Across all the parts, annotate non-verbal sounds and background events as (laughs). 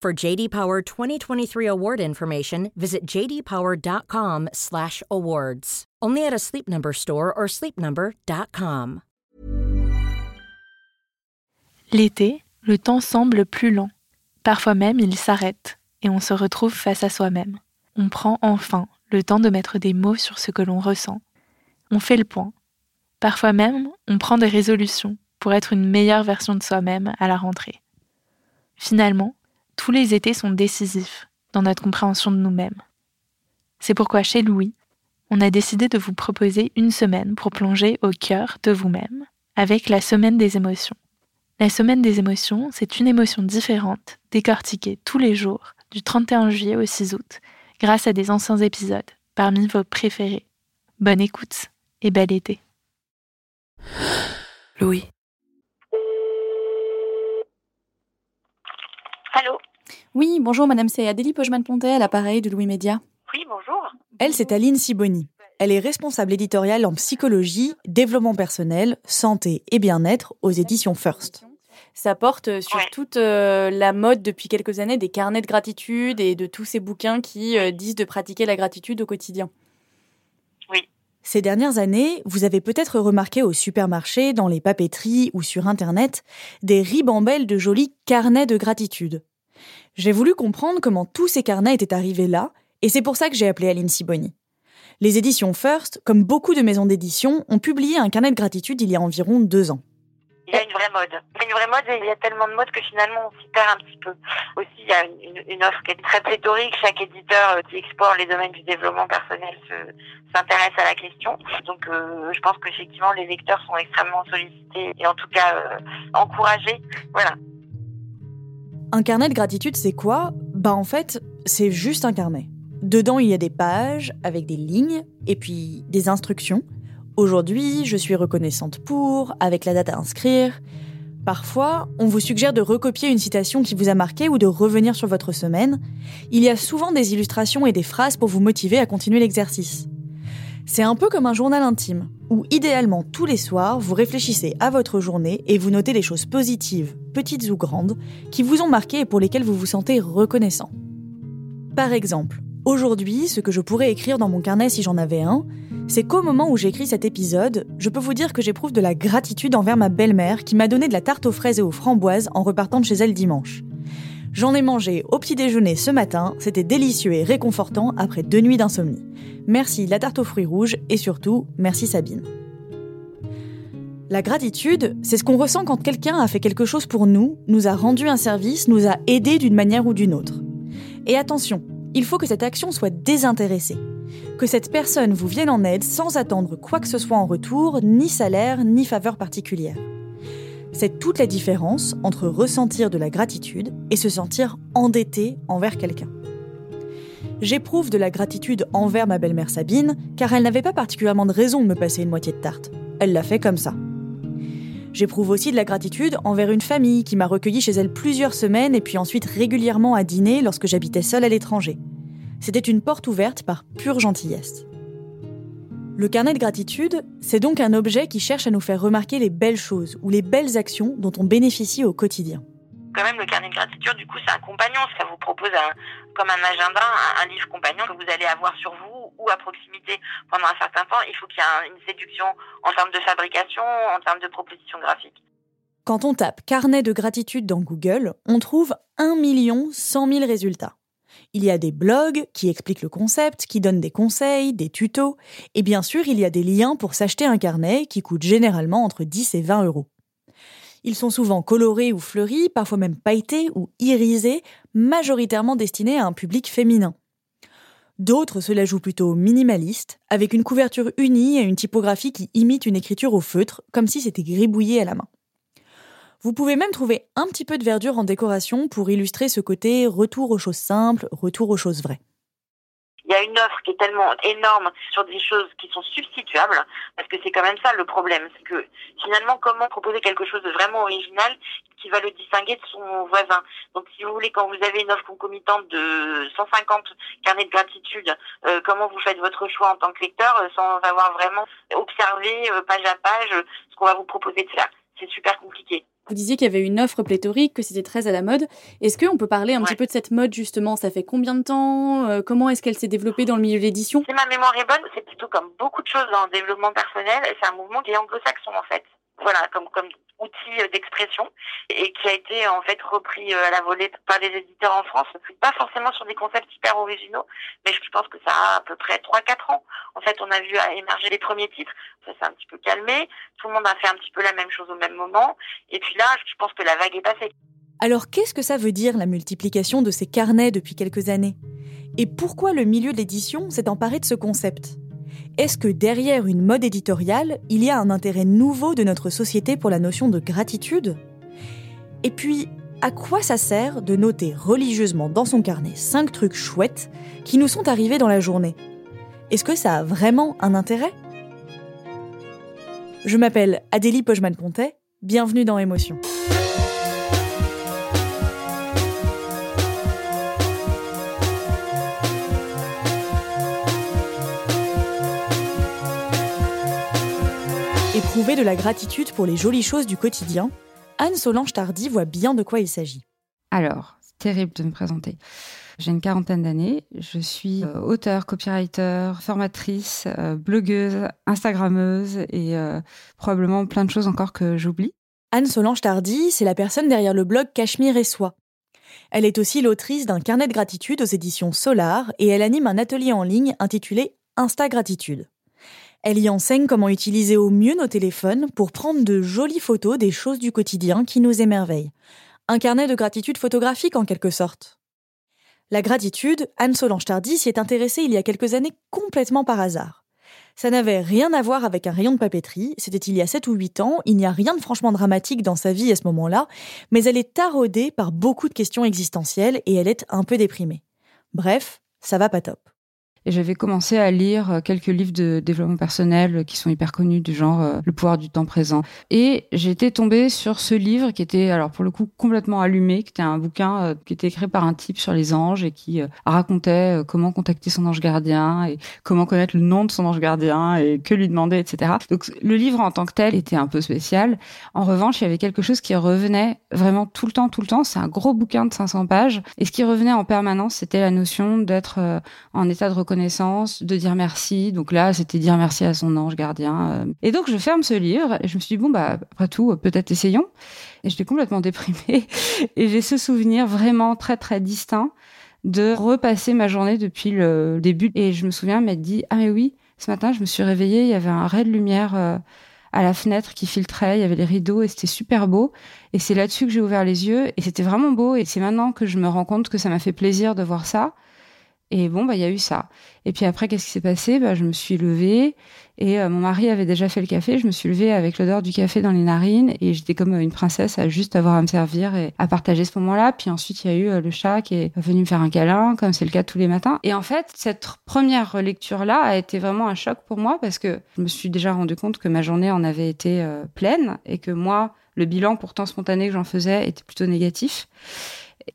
For JD Power 2023 award information, visit jdpower.com/awards. Only at a Sleep Number store or sleepnumber.com. L'été, le temps semble plus lent. Parfois même, il s'arrête et on se retrouve face à soi-même. On prend enfin le temps de mettre des mots sur ce que l'on ressent. On fait le point. Parfois même, on prend des résolutions pour être une meilleure version de soi-même à la rentrée. Finalement, tous les étés sont décisifs dans notre compréhension de nous-mêmes. C'est pourquoi chez Louis, on a décidé de vous proposer une semaine pour plonger au cœur de vous-même avec la semaine des émotions. La semaine des émotions, c'est une émotion différente, décortiquée tous les jours, du 31 juillet au 6 août, grâce à des anciens épisodes, parmi vos préférés. Bonne écoute et bel été. Louis. Oui, bonjour madame, c'est Adélie Pojman-Pontet à l'appareil de Louis Média. Oui, bonjour. Elle, c'est Aline Siboni. Elle est responsable éditoriale en psychologie, développement personnel, santé et bien-être aux éditions First. Ça porte sur Ouais. toute euh, la mode depuis quelques années des carnets de gratitude et de tous ces bouquins qui euh, disent de pratiquer la gratitude au quotidien. Ces dernières années, vous avez peut-être remarqué au supermarché, dans les papeteries ou sur Internet, des ribambelles de jolis carnets de gratitude. J'ai voulu comprendre comment tous ces carnets étaient arrivés là, et c'est pour ça que j'ai appelé Aline Siboni. Les éditions First, comme beaucoup de maisons d'édition, ont publié un carnet de gratitude il y a environ deux ans. Il y a une vraie mode. Il y a une vraie mode et il y a tellement de mode que finalement on s'y perd un petit peu. Aussi, il y a une, offre qui est très pléthorique. Chaque éditeur euh, qui explore les domaines du développement personnel se- s'intéresse à la question. Donc, euh, je pense qu'effectivement, les lecteurs sont extrêmement sollicités et en tout cas euh, encouragés. Voilà. Un carnet de gratitude, c'est quoi? Bah en fait, c'est juste un carnet. Dedans, il y a des pages avec des lignes et puis des instructions. Aujourd'hui, je suis reconnaissante pour, avec la date à inscrire. Parfois, on vous suggère de recopier une citation qui vous a marqué ou de revenir sur votre semaine. Il y a souvent des illustrations et des phrases pour vous motiver à continuer l'exercice. C'est un peu comme un journal intime, où idéalement tous les soirs, vous réfléchissez à votre journée et vous notez les choses positives, petites ou grandes, qui vous ont marqué et pour lesquelles vous vous sentez reconnaissant. Par exemple, aujourd'hui, ce que je pourrais écrire dans mon carnet si j'en avais un, c'est qu'au moment où j'écris cet épisode, je peux vous dire que j'éprouve de la gratitude envers ma belle-mère qui m'a donné de la tarte aux fraises et aux framboises en repartant de chez elle dimanche. J'en ai mangé au petit déjeuner ce matin, c'était délicieux et réconfortant après deux nuits d'insomnie. Merci la tarte aux fruits rouges et surtout, merci Sabine. La gratitude, c'est ce qu'on ressent quand quelqu'un a fait quelque chose pour nous, nous a rendu un service, nous a aidés d'une manière ou d'une autre. Et attention, il faut que cette action soit désintéressée. Que cette personne vous vienne en aide sans attendre quoi que ce soit en retour, ni salaire, ni faveur particulière. C'est toute la différence entre ressentir de la gratitude et se sentir endetté envers quelqu'un. J'éprouve de la gratitude envers ma belle-mère Sabine, car elle n'avait pas particulièrement de raison de me passer une moitié de tarte. Elle l'a fait comme ça. J'éprouve aussi de la gratitude envers une famille qui m'a recueilli chez elle plusieurs semaines et puis ensuite régulièrement à dîner lorsque j'habitais seule à l'étranger. C'était une porte ouverte par pure gentillesse. Le carnet de gratitude, c'est donc un objet qui cherche à nous faire remarquer les belles choses ou les belles actions dont on bénéficie au quotidien. Quand même, le carnet de gratitude, du coup, c'est un compagnon. Ça vous propose un, comme un agenda, un, un livre compagnon que vous allez avoir sur vous ou à proximité pendant un certain temps. Il faut qu'il y ait un- une séduction en termes de fabrication, en termes de proposition graphique. Quand on tape carnet de gratitude dans Google, on trouve 1 100 000 résultats. Il y a des blogs qui expliquent le concept, qui donnent des conseils, des tutos, et bien sûr, il y a des liens pour s'acheter un carnet qui coûte généralement entre 10 et 20 euros. Ils sont souvent colorés ou fleuris, parfois même pailletés ou irisés, majoritairement destinés à un public féminin. D'autres se la jouent plutôt minimaliste, avec une couverture unie et une typographie qui imite une écriture au feutre, comme si c'était gribouillé à la main. Vous pouvez même trouver un petit peu de verdure en décoration pour illustrer ce côté retour aux choses simples, retour aux choses vraies. Il y a une offre qui est tellement énorme sur des choses qui sont substituables, parce que c'est quand même ça le problème, c'est que finalement comment proposer quelque chose de vraiment original qui va le distinguer de son voisin? Donc si vous voulez, quand vous avez une offre concomitante de 150 carnets de gratitude, euh, comment vous faites votre choix en tant que lecteur euh, sans avoir vraiment observé euh, page à page ce qu'on va vous proposer de faire? C'est super compliqué. Vous disiez qu'il y avait une offre pléthorique, que c'était très à la mode. Est-ce qu'on peut parler un petit peu de cette mode justement? Ça fait combien de temps? Euh, Comment est-ce qu'elle s'est développée dans le milieu de l'édition? Si ma mémoire est bonne, c'est plutôt comme beaucoup de choses dans le développement personnel. C'est un mouvement qui est anglo-saxon en fait voilà, comme, comme outil euh, d'expression et qui a été en fait repris euh, à la volée par les éditeurs en France. Pas forcément sur des concepts hyper originaux, mais je pense que ça a à peu près 3-4 ans. En fait, on a vu émerger les premiers titres, ça s'est un petit peu calmé, tout le monde a fait un petit peu la même chose au même moment, et puis là, je pense que la vague est passée. Alors qu'est-ce que ça veut dire la multiplication de ces carnets depuis quelques années? Et pourquoi le milieu de l'édition s'est emparé de ce concept? Est-ce que derrière une mode éditoriale, il y a un intérêt nouveau de notre société pour la notion de gratitude? Et puis, à quoi ça sert de noter religieusement dans son carnet 5 trucs chouettes qui nous sont arrivés dans la journée? Est-ce que ça a vraiment un intérêt? Je m'appelle Adélie Pojman-Pontet, bienvenue dans Émotion. Éprouver de la gratitude pour les jolies choses du quotidien, Anne Solange Tardy voit bien de quoi il s'agit. Alors, c'est terrible de me présenter. J'ai une quarantaine d'années. Je suis euh, auteur, copywriter, formatrice, euh, blogueuse, instagrammeuse et euh, probablement plein de choses encore que j'oublie. Anne Solange Tardy, c'est la personne derrière le blog Cachemire et Soi. Elle est aussi l'autrice d'un carnet de gratitude aux éditions Solar et elle anime un atelier en ligne intitulé Insta Gratitude. Elle y enseigne comment utiliser au mieux nos téléphones pour prendre de jolies photos des choses du quotidien qui nous émerveillent. Un carnet de gratitude photographique en quelque sorte. La gratitude, Anne Solange Tardy s'y est intéressée il y a quelques années complètement par hasard. Ça n'avait rien à voir avec un rayon de papeterie, c'était il y a 7 ou 8 ans, il n'y a rien de franchement dramatique dans sa vie à ce moment-là, mais elle est taraudée par beaucoup de questions existentielles et elle est un peu déprimée. Bref, ça va pas top. Et j'avais commencé à lire euh, quelques livres de développement personnel qui sont hyper connus, du genre euh, Le pouvoir du temps présent. Et j'étais tombée sur ce livre qui était, alors pour le coup, complètement allumé, qui était un bouquin euh, qui était écrit par un type sur les anges et qui racontait comment contacter son ange gardien et comment connaître le nom de son ange gardien et que lui demander, etc. Donc le livre en tant que tel était un peu spécial. En revanche, il y avait quelque chose qui revenait vraiment tout le temps, tout le temps. C'est un gros bouquin de 500 pages. Et ce qui revenait en permanence, c'était la notion d'être en état de reconnaissance de dire merci. Donc là, c'était dire merci à son ange gardien. Euh. Et donc, je ferme ce livre et je me suis dit, bon, bah, après tout, peut-être essayons. Et j'étais complètement déprimée. (laughs) Et j'ai ce souvenir vraiment très, très distinct de repasser ma journée depuis le début. Et je me souviens m'être dit, ah mais oui, ce matin, je me suis réveillée, il y avait un ray de lumière euh, à la fenêtre qui filtrait, il y avait les rideaux et c'était super beau. Et c'est là-dessus que j'ai ouvert les yeux et c'était vraiment beau. Et c'est maintenant que je me rends compte que ça m'a fait plaisir de voir ça. Et bon, bah, il y a eu ça. Et puis après, qu'est-ce qui s'est passé? Bah, Je me suis levée et euh, mon mari avait déjà fait le café. Je me suis levée avec l'odeur du café dans les narines et j'étais comme une princesse à juste avoir à me servir et à partager ce moment-là. Puis ensuite, il y a eu euh, le chat qui est venu me faire un câlin, comme c'est le cas tous les matins. Et en fait, cette première lecture-là a été vraiment un choc pour moi parce que je me suis déjà rendu compte que ma journée en avait été euh, pleine et que moi, le bilan pourtant spontané que j'en faisais était plutôt négatif.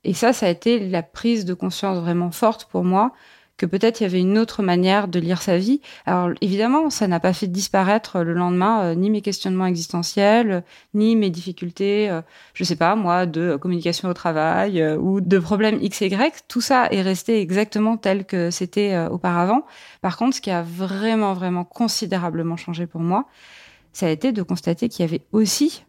Et ça, ça a été la prise de conscience vraiment forte pour moi que peut-être il y avait une autre manière de lire sa vie. Alors évidemment, ça n'a pas fait disparaître le lendemain euh, ni mes questionnements existentiels, ni mes difficultés, euh, je sais pas moi, de communication au travail euh, ou de problèmes X et Y. Tout ça est resté exactement tel que c'était auparavant. Par contre, ce qui a vraiment vraiment considérablement changé pour moi, ça a été de constater qu'il y avait aussi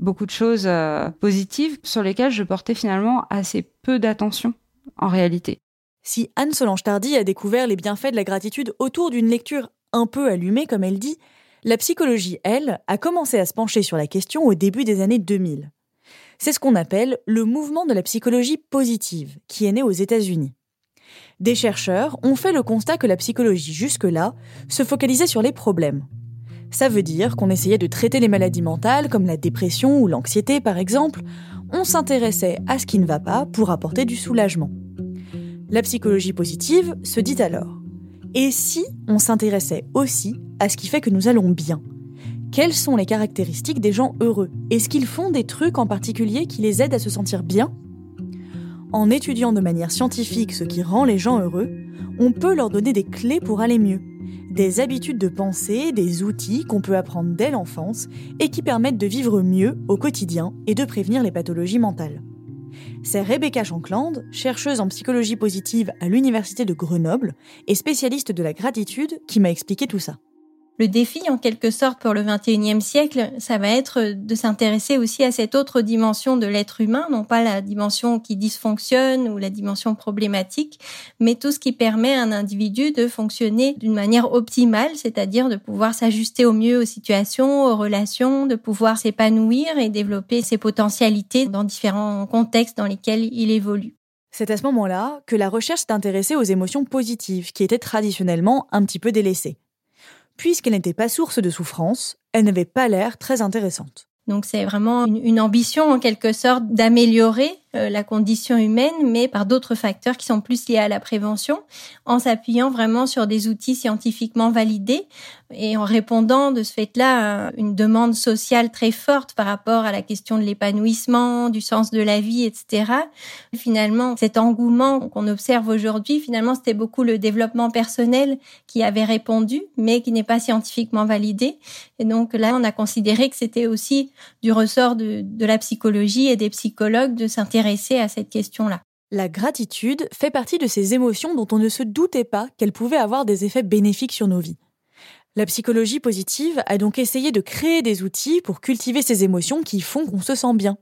beaucoup de choses euh, positives sur lesquelles je portais finalement assez peu d'attention en réalité. Si Anne Solange Tardy a découvert les bienfaits de la gratitude autour d'une lecture un peu allumée, comme elle dit, la psychologie, elle, a commencé à se pencher sur la question au début des années 2000. C'est ce qu'on appelle le mouvement de la psychologie positive, qui est né aux États-Unis. Des chercheurs ont fait le constat que la psychologie jusque-là se focalisait sur les problèmes. Ça veut dire qu'on essayait de traiter les maladies mentales comme la dépression ou l'anxiété par exemple, on s'intéressait à ce qui ne va pas pour apporter du soulagement. La psychologie positive se dit alors Et si on s'intéressait aussi à ce qui fait que nous allons bien? Quelles sont les caractéristiques des gens heureux? Est-ce qu'ils font des trucs en particulier qui les aident à se sentir bien En étudiant de manière scientifique ce qui rend les gens heureux, on peut leur donner des clés pour aller mieux, des habitudes de pensée, des outils qu'on peut apprendre dès l'enfance et qui permettent de vivre mieux au quotidien et de prévenir les pathologies mentales. C'est Rebecca Shankland, chercheuse en psychologie positive à l'Université de Grenoble et spécialiste de la gratitude, qui m'a expliqué tout ça le défi, en quelque sorte, pour le 21e siècle, ça va être de s'intéresser aussi à cette autre dimension de l'être humain, non pas la dimension qui dysfonctionne ou la dimension problématique, mais tout ce qui permet à un individu de fonctionner d'une manière optimale, c'est-à-dire de pouvoir s'ajuster au mieux aux situations, aux relations, de pouvoir s'épanouir et développer ses potentialités dans différents contextes dans lesquels il évolue. C'est à ce moment-là que la recherche s'est intéressée aux émotions positives, qui étaient traditionnellement un petit peu délaissées puisqu'elle n'était pas source de souffrance, elle n'avait pas l'air très intéressante. Donc c'est vraiment une, ambition en quelque sorte d'améliorer la condition humaine, mais par d'autres facteurs qui sont plus liés à la prévention, en s'appuyant vraiment sur des outils scientifiquement validés et en répondant de ce fait-là à une demande sociale très forte par rapport à la question de l'épanouissement, du sens de la vie, etc. Finalement, cet engouement qu'on observe aujourd'hui, finalement, c'était beaucoup le développement personnel qui avait répondu, mais qui n'est pas scientifiquement validé. Et donc là, on a considéré que c'était aussi du ressort de, de la psychologie et des psychologues de s'intéresser à cette question-là. La gratitude fait partie de ces émotions dont on ne se doutait pas qu'elles pouvaient avoir des effets bénéfiques sur nos vies. La psychologie positive a donc essayé de créer des outils pour cultiver ces émotions qui font qu'on se sent bien.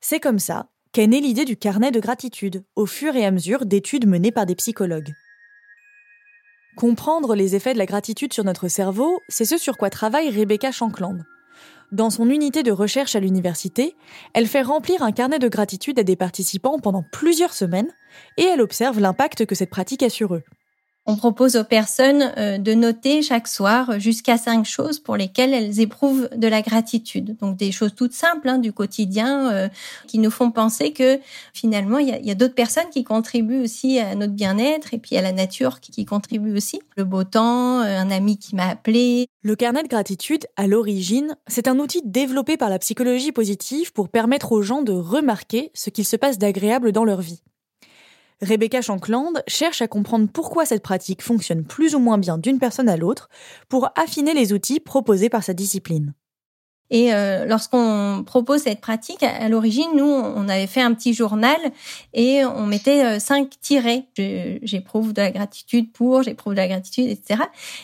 C'est comme ça qu'est née l'idée du carnet de gratitude, au fur et à mesure d'études menées par des psychologues. Comprendre les effets de la gratitude sur notre cerveau, c'est ce sur quoi travaille Rebecca Shankland. Dans son unité de recherche à l'université, elle fait remplir un carnet de gratitude à des participants pendant plusieurs semaines et elle observe l'impact que cette pratique a sur eux. On propose aux personnes euh, de noter chaque soir jusqu'à cinq choses pour lesquelles elles éprouvent de la gratitude. Donc des choses toutes simples hein, du quotidien euh, qui nous font penser que finalement il y a, d'autres personnes qui contribuent aussi à notre bien-être et puis à la nature qui, qui contribue aussi. Le beau temps, euh, un ami qui m'a appelé. Le carnet de gratitude, à l'origine, c'est un outil développé par la psychologie positive pour permettre aux gens de remarquer ce qu'il se passe d'agréable dans leur vie. Rebecca Shankland cherche à comprendre pourquoi cette pratique fonctionne plus ou moins bien d'une personne à l'autre pour affiner les outils proposés par sa discipline. Et euh, lorsqu'on propose cette pratique, à, l'origine, nous, on avait fait un petit journal et on mettait euh, cinq tirets. J'éprouve de la gratitude pour, j'éprouve de la gratitude, etc.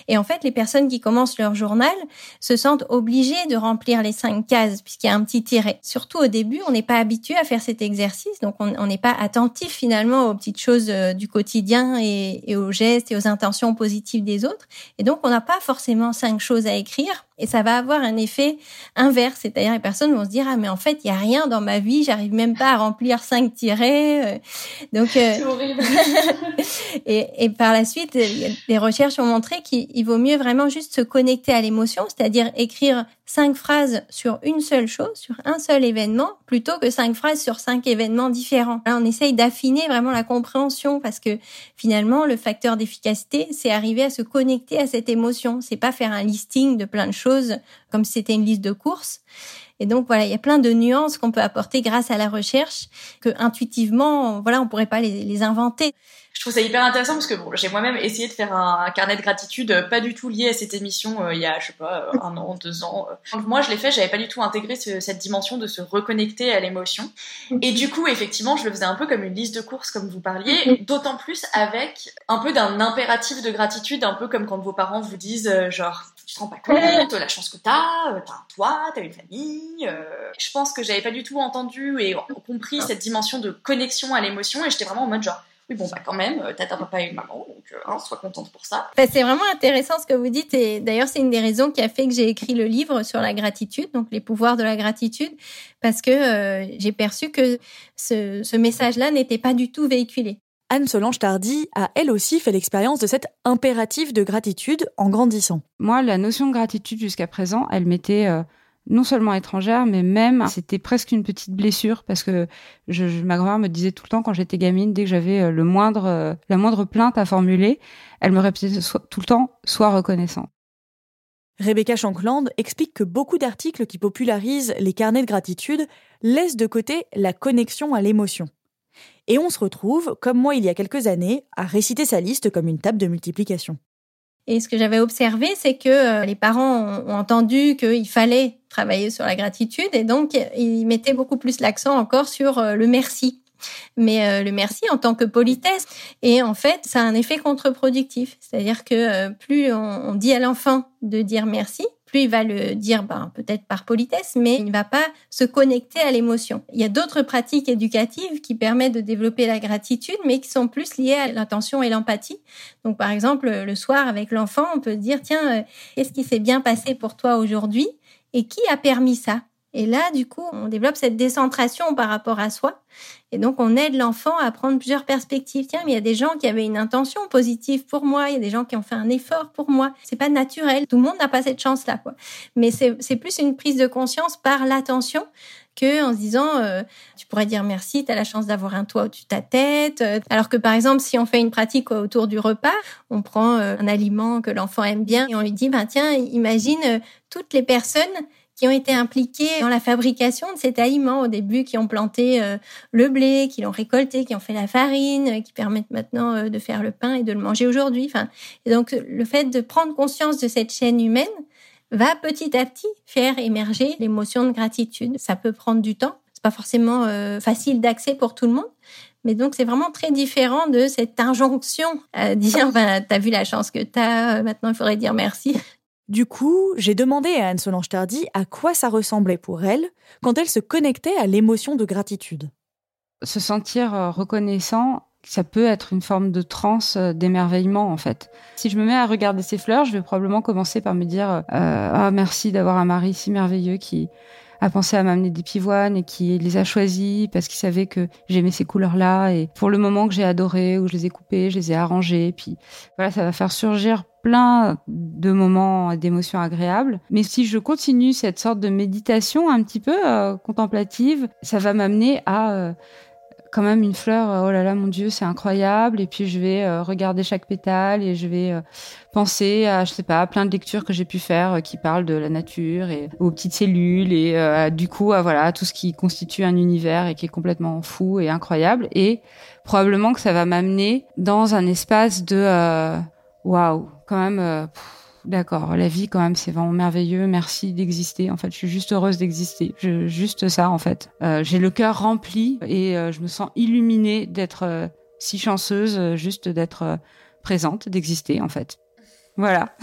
Et en fait, les personnes qui commencent leur journal se sentent obligées de remplir les cinq cases puisqu'il y a un petit tiret. Surtout au début, on n'est pas habitué à faire cet exercice, donc on n'est pas attentif finalement aux petites choses euh, du quotidien et, et aux gestes et aux intentions positives des autres. Et donc, on n'a pas forcément cinq choses à écrire et ça va avoir un effet inverse, c'est-à-dire les personnes vont se dire ah mais en fait il y a rien dans ma vie, j'arrive même pas à remplir cinq tirets. Euh. Donc euh, horrible. (laughs) et, et, par la suite, les recherches ont montré qu'il vaut mieux vraiment juste se connecter à l'émotion, c'est-à-dire écrire cinq phrases sur une seule chose, sur un seul événement, plutôt que cinq phrases sur cinq événements différents. Là, on essaye d'affiner vraiment la compréhension parce que finalement, le facteur d'efficacité, c'est arriver à se connecter à cette émotion. C'est pas faire un listing de plein de choses comme si c'était une liste de courses. Et donc voilà, il y a plein de nuances qu'on peut apporter grâce à la recherche que intuitivement, voilà, on pourrait pas les, les inventer je trouve ça hyper intéressant parce que bon, j'ai moi-même essayé de faire un, carnet de gratitude euh, pas du tout lié à cette émission euh, il y a je sais pas euh, un an deux ans moi je l'ai fait j'avais pas du tout intégré cette dimension de se reconnecter à l'émotion. Et du coup effectivement je le faisais un peu comme une liste de courses comme vous parliez d'autant plus avec un peu d'un impératif de gratitude un peu comme quand vos parents vous disent genre tu te rends pas compte la chance que t'as, t'as un toit, t'as une famille. Je pense que j'avais pas du tout entendu et compris cette dimension de connexion à l'émotion et j'étais vraiment en mode genre oui, bon, bah quand même, euh, t'as un papa et une maman, donc hein, sois contente pour ça. Bah, c'est vraiment intéressant ce que vous dites, et d'ailleurs, c'est une des raisons qui a fait que j'ai écrit le livre sur la gratitude, donc les pouvoirs de la gratitude, parce que j'ai perçu que ce, ce message-là n'était pas du tout véhiculé. Anne-Solange Tardy a elle aussi fait l'expérience de cet impératif de gratitude en grandissant. Moi, la notion de gratitude jusqu'à présent, elle m'était euh, non seulement étrangère, mais même c'était presque une petite blessure parce que je, ma grand-mère me disait tout le temps quand j'étais gamine, dès que j'avais euh, le moindre, euh, la moindre plainte à formuler, elle me répétait tout le temps sois reconnaissant. Rebecca Shankland explique que beaucoup d'articles qui popularisent les carnets de gratitude laissent de côté la connexion à l'émotion. Et on se retrouve, comme moi il y a quelques années, à réciter sa liste comme une table de multiplication. Et ce que j'avais observé, c'est que euh, les parents ont entendu qu'il fallait travailler sur la gratitude et donc ils mettaient beaucoup plus l'accent encore sur euh, le merci. Mais euh, le merci en tant que politesse. Et en fait, ça a un effet contre-productif. C'est-à-dire que plus on dit à l'enfant de dire merci, il va le dire ben, peut-être par politesse, mais il ne va pas se connecter à l'émotion. Il y a d'autres pratiques éducatives qui permettent de développer la gratitude, mais qui sont plus liées à l'intention et l'empathie. Donc par exemple, le soir avec l'enfant, on peut dire, tiens, euh, qu'est-ce qui s'est bien passé pour toi aujourd'hui? Et qui a permis ça? Et là, du coup, on développe cette décentration par rapport à soi. Et donc, on aide l'enfant à prendre plusieurs perspectives. Tiens, mais il y a des gens qui avaient une intention positive pour moi. Il y a des gens qui ont fait un effort pour moi. C'est pas naturel. Tout le monde n'a pas cette chance-là. Mais c'est plus une prise de conscience par l'attention que en se disant euh, tu pourrais dire merci, tu as la chance d'avoir un toit au-dessus de ta tête. Euh, alors que par exemple, si on fait une pratique autour du repas, on prend euh, un aliment que l'enfant aime bien et on lui dit ben tiens, imagine toutes les personnes qui ont été impliqués dans la fabrication de cet aliment au début, qui ont planté euh, le blé, qui l'ont récolté, qui ont fait la farine, euh, qui permettent maintenant euh, de faire le pain et de le manger aujourd'hui. Enfin, et donc le fait de prendre conscience de cette chaîne humaine va petit à petit faire émerger l'émotion de gratitude. Ça peut prendre du temps, c'est pas forcément facile d'accès pour tout le monde, mais donc, c'est vraiment très différent de cette injonction à dire, (laughs) ben, t'as vu la chance que t'as, maintenant il faudrait dire merci. Du coup, j'ai demandé à Anne-Solange Tardy à quoi ça ressemblait pour elle quand elle se connectait à l'émotion de gratitude. Se sentir euh, reconnaissant, ça peut être une forme de transe, euh, d'émerveillement en fait. Si je me mets à regarder ces fleurs, je vais probablement commencer par me dire euh, ah merci d'avoir un mari si merveilleux qui a pensé à m'amener des pivoines et qui les a choisis parce qu'il savait que j'aimais ces couleurs-là. Et pour le moment que j'ai adoré, où je les ai coupées, je les ai arrangées. Puis voilà, ça va faire surgir plein de moments d'émotions agréables. Mais si je continue cette sorte de méditation un petit peu euh, contemplative, ça va m'amener à euh, quand même une fleur, euh, oh là là, mon Dieu, c'est incroyable. Et puis je vais euh, regarder chaque pétale et je vais euh, penser à, je sais pas, plein de lectures que j'ai pu faire qui parlent de la nature et aux petites cellules et du coup, à, voilà, tout ce qui constitue un univers et qui est complètement fou et incroyable. Et probablement que ça va m'amener dans un espace de waouh, quand même. D'accord, la vie quand même c'est vraiment merveilleux, merci d'exister. En fait, je suis juste heureuse d'exister, juste ça en fait. Euh, j'ai le cœur rempli et euh, je me sens illuminée d'être euh, si chanceuse, juste d'être présente, d'exister en fait. Voilà.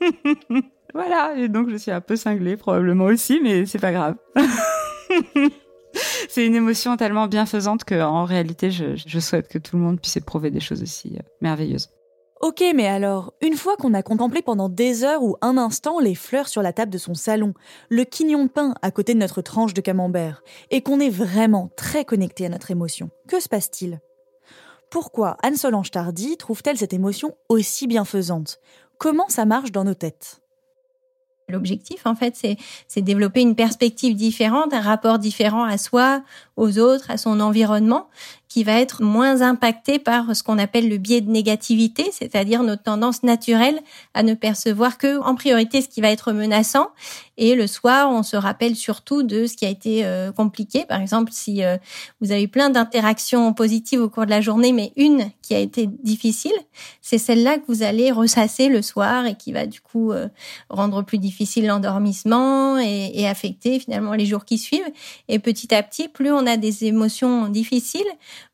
(laughs) voilà, et donc je suis un peu cinglée probablement aussi, mais c'est pas grave. (laughs) c'est une émotion tellement bienfaisante que en réalité, je, je, souhaite que tout le monde puisse éprouver des choses aussi merveilleuses. Ok, mais alors, une fois qu'on a contemplé pendant des heures ou un instant les fleurs sur la table de son salon, le quignon de pain à côté de notre tranche de camembert, et qu'on est vraiment très connecté à notre émotion, que se passe-t-il? Pourquoi Anne-Solange Tardy trouve-t-elle cette émotion aussi bienfaisante? Comment ça marche dans nos têtes? L'objectif, en fait, c'est développer une perspective différente, un rapport différent à soi, aux autres, à son environnement, qui va être moins impacté par ce qu'on appelle le biais de négativité, c'est-à-dire notre tendance naturelle à ne percevoir que en priorité ce qui va être menaçant et le soir on se rappelle surtout de ce qui a été euh, compliqué. Par exemple, si euh, vous avez plein d'interactions positives au cours de la journée, mais une qui a été difficile, c'est celle-là que vous allez ressasser le soir et qui va du coup euh, rendre plus difficile l'endormissement et, et affecter finalement les jours qui suivent. Et petit à petit, plus on a des émotions difficiles,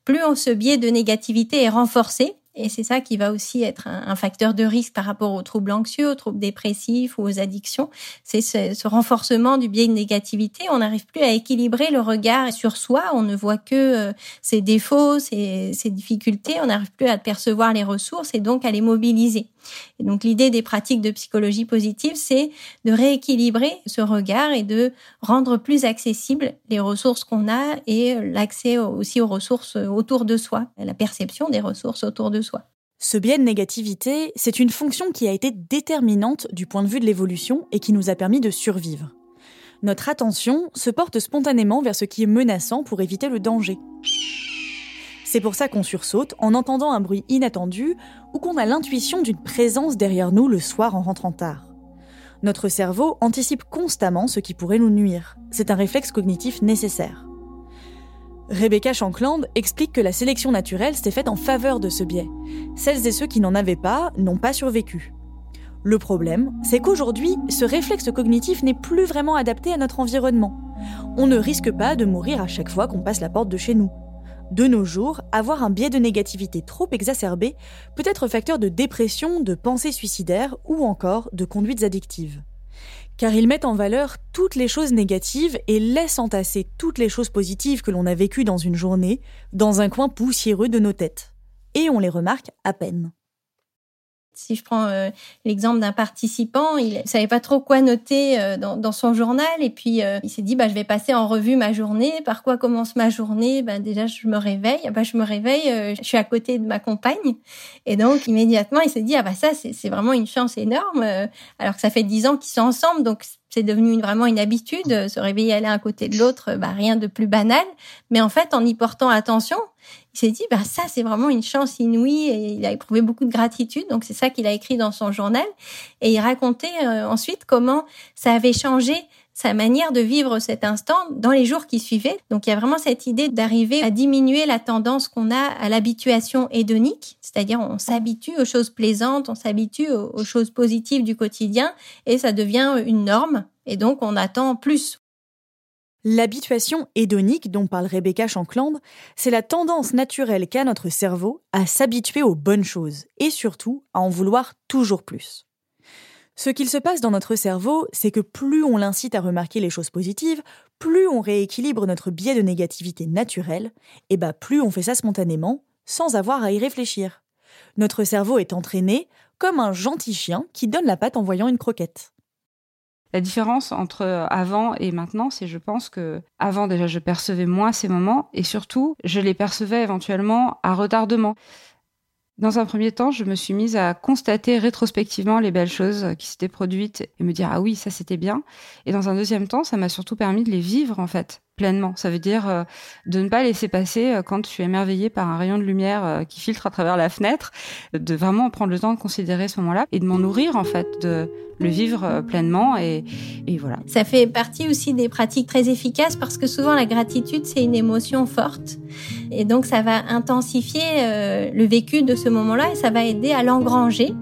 plus on ce biais de négativité est renforcé Et c'est ça qui va aussi être un, facteur de risque par rapport aux troubles anxieux, aux troubles dépressifs ou aux addictions. C'est ce, renforcement du biais de négativité. On n'arrive plus à équilibrer le regard sur soi. On ne voit que euh, ses défauts, ses, ses difficultés. On n'arrive plus à percevoir les ressources et donc à les mobiliser. Et donc l'idée des pratiques de psychologie positive, c'est de rééquilibrer ce regard et de rendre plus accessibles les ressources qu'on a et l'accès aussi aux ressources autour de soi, la perception des ressources autour de soi. Ce biais de négativité, c'est une fonction qui a été déterminante du point de vue de l'évolution et qui nous a permis de survivre. Notre attention se porte spontanément vers ce qui est menaçant pour éviter le danger. C'est pour ça qu'on sursaute en entendant un bruit inattendu ou qu'on a l'intuition d'une présence derrière nous le soir en rentrant tard. Notre cerveau anticipe constamment ce qui pourrait nous nuire. C'est un réflexe cognitif nécessaire. Rebecca Shankland explique que la sélection naturelle s'est faite en faveur de ce biais. Celles et ceux qui n'en avaient pas n'ont pas survécu. Le problème, c'est qu'aujourd'hui, ce réflexe cognitif n'est plus vraiment adapté à notre environnement. On ne risque pas de mourir à chaque fois qu'on passe la porte de chez nous. De nos jours, avoir un biais de négativité trop exacerbé peut être facteur de dépression, de pensées suicidaires ou encore de conduites addictives car ils mettent en valeur toutes les choses négatives et laissent entasser toutes les choses positives que l'on a vécues dans une journée dans un coin poussiéreux de nos têtes. Et on les remarque à peine. Si je prends euh, l'exemple d'un participant, il savait pas trop quoi noter euh, dans, son journal et puis euh, il s'est dit bah je vais passer en revue ma journée. Par quoi commence ma journée? Bah déjà je me réveille. Bah je me réveille, je suis à côté de ma compagne et donc immédiatement il s'est dit ah bah ça c'est vraiment une chance énorme alors que ça fait dix ans qu'ils sont ensemble donc c'est devenu vraiment une habitude se réveiller aller un côté de l'autre bah rien de plus banal mais en fait en y portant attention il s'est dit, bah, ça, c'est vraiment une chance inouïe et il a éprouvé beaucoup de gratitude. Donc, c'est ça qu'il a écrit dans son journal. Et il racontait euh, ensuite comment ça avait changé sa manière de vivre cet instant dans les jours qui suivaient. Donc il y a vraiment cette idée d'arriver à diminuer la tendance qu'on a à l'habituation hédonique, c'est-à-dire on s'habitue aux choses plaisantes, on s'habitue aux, choses positives du quotidien et ça devient une norme et donc on attend plus, L'habituation hédonique dont parle Rebecca Shankland, c'est la tendance naturelle qu'a notre cerveau à s'habituer aux bonnes choses et surtout à en vouloir toujours plus. Ce qu'il se passe dans notre cerveau, c'est que plus on l'incite à remarquer les choses positives, plus on rééquilibre notre biais de négativité naturelle, et bah plus on fait ça spontanément, sans avoir à y réfléchir. Notre cerveau est entraîné comme un gentil chien qui donne la patte en voyant une croquette. La différence entre avant et maintenant, c'est je pense que avant déjà je percevais moins ces moments et surtout je les percevais éventuellement à retardement. Dans un premier temps, je me suis mise à constater rétrospectivement les belles choses qui s'étaient produites et me dire ah oui, ça c'était bien. Et dans un deuxième temps, ça m'a surtout permis de les vivre en fait pleinement. Ça veut dire euh, de ne pas laisser passer euh, quand je suis émerveillée par un rayon de lumière qui filtre à travers la fenêtre, de vraiment prendre le temps de considérer ce moment-là et de m'en nourrir en fait, de le vivre euh, pleinement et, et, voilà. Ça fait partie aussi des pratiques très efficaces parce que souvent la gratitude c'est une émotion forte et donc ça va intensifier euh, le vécu de ce moment-là et ça va aider à l'engranger,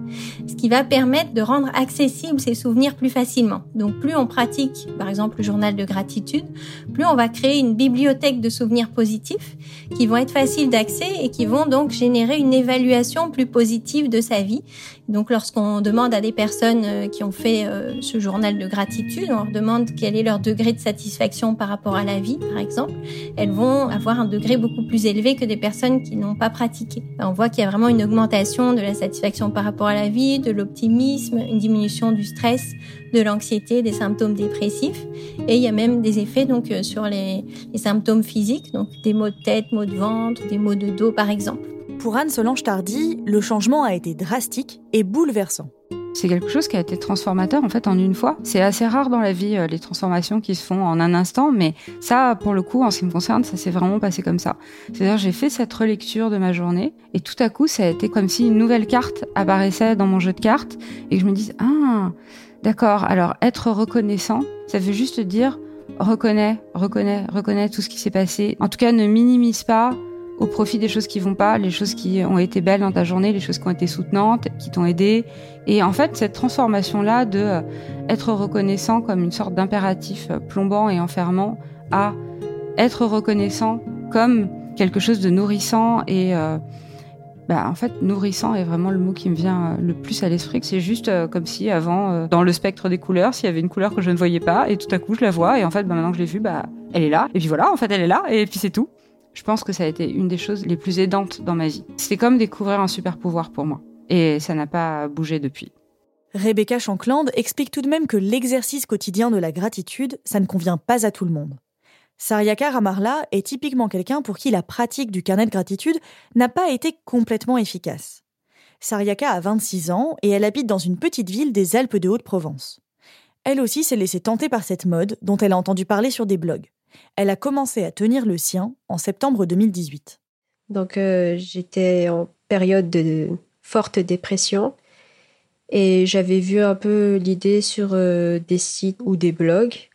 ce qui va permettre de rendre accessibles ces souvenirs plus facilement. Donc plus on pratique par exemple le journal de gratitude, plus on va créer une bibliothèque de souvenirs positifs qui vont être faciles d'accès et qui vont donc générer une évaluation plus positive de sa vie. Donc lorsqu'on demande à des personnes euh, qui ont fait euh, ce journal de gratitude, on leur demande quel est leur degré de satisfaction par rapport à la vie, par exemple, elles vont avoir un degré beaucoup plus élevé que des personnes qui n'ont pas pratiqué. On voit qu'il y a vraiment une augmentation de la satisfaction par rapport à la vie, de l'optimisme, une diminution du stress, de l'anxiété, des symptômes dépressifs, et il y a même des effets donc euh, sur les, les symptômes physiques, donc des maux de tête, maux de ventre, des maux de dos, par exemple. Pour Anne Solange Tardy, le changement a été drastique et bouleversant. C'est quelque chose qui a été transformateur en fait en une fois. C'est assez rare dans la vie euh, les transformations qui se font en un instant, mais ça, pour le coup, en ce qui me concerne, ça s'est vraiment passé comme ça. C'est-à-dire j'ai fait cette relecture de ma journée et tout à coup, ça a été comme si une nouvelle carte apparaissait dans mon jeu de cartes et que je me dise ah d'accord. Alors être reconnaissant, ça veut juste dire reconnais, reconnais, reconnais tout ce qui s'est passé. En tout cas, ne minimise pas au profit des choses qui vont pas, les choses qui ont été belles dans ta journée, les choses qui ont été soutenantes, qui t'ont aidé. Et en fait, cette transformation-là de euh, être reconnaissant comme une sorte d'impératif euh, plombant et enfermant à être reconnaissant comme quelque chose de nourrissant et euh, bah, en fait, nourrissant est vraiment le mot qui me vient le plus à l'esprit. C'est juste comme si avant, dans le spectre des couleurs, s'il y avait une couleur que je ne voyais pas, et tout à coup je la vois, et en fait, bah, maintenant que je l'ai vue, bah, elle est là. Et puis voilà, en fait, elle est là, et puis c'est tout. Je pense que ça a été une des choses les plus aidantes dans ma vie. C'est comme découvrir un super pouvoir pour moi. Et ça n'a pas bougé depuis. Rebecca Shankland explique tout de même que l'exercice quotidien de la gratitude, ça ne convient pas à tout le monde. Sariaka Ramarla est typiquement quelqu'un pour qui la pratique du carnet de gratitude n'a pas été complètement efficace. Sariaka a 26 ans et elle habite dans une petite ville des Alpes de Haute-Provence. Elle aussi s'est laissée tenter par cette mode dont elle a entendu parler sur des blogs. Elle a commencé à tenir le sien en septembre 2018. Donc euh, j'étais en période de forte dépression et j'avais vu un peu l'idée sur euh, des sites ou des blogs.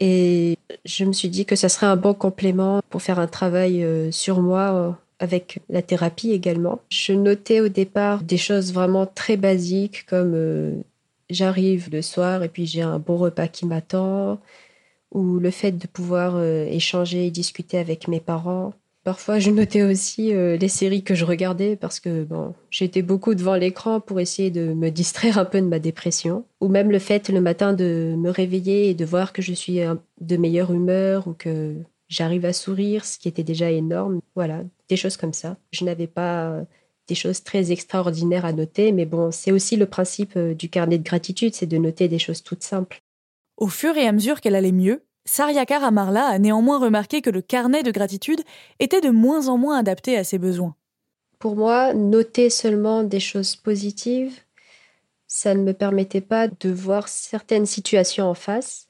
Et je me suis dit que ça serait un bon complément pour faire un travail euh, sur moi euh, avec la thérapie également. Je notais au départ des choses vraiment très basiques comme j'arrive le soir et puis j'ai un bon repas qui m'attend, ou le fait de pouvoir échanger et discuter avec mes parents. Parfois, je notais aussi euh, les séries que je regardais parce que bon, j'étais beaucoup devant l'écran pour essayer de me distraire un peu de ma dépression. Ou même le fait le matin de me réveiller et de voir que je suis de meilleure humeur ou que j'arrive à sourire, ce qui était déjà énorme. Voilà, des choses comme ça. Je n'avais pas des choses très extraordinaires à noter, mais bon, c'est aussi le principe euh, du carnet de gratitude, c'est de noter des choses toutes simples. Au fur et à mesure qu'elle allait mieux, Sariakar Amarla a néanmoins remarqué que le carnet de gratitude était de moins en moins adapté à ses besoins. Pour moi, noter seulement des choses positives, ça ne me permettait pas de voir certaines situations en face.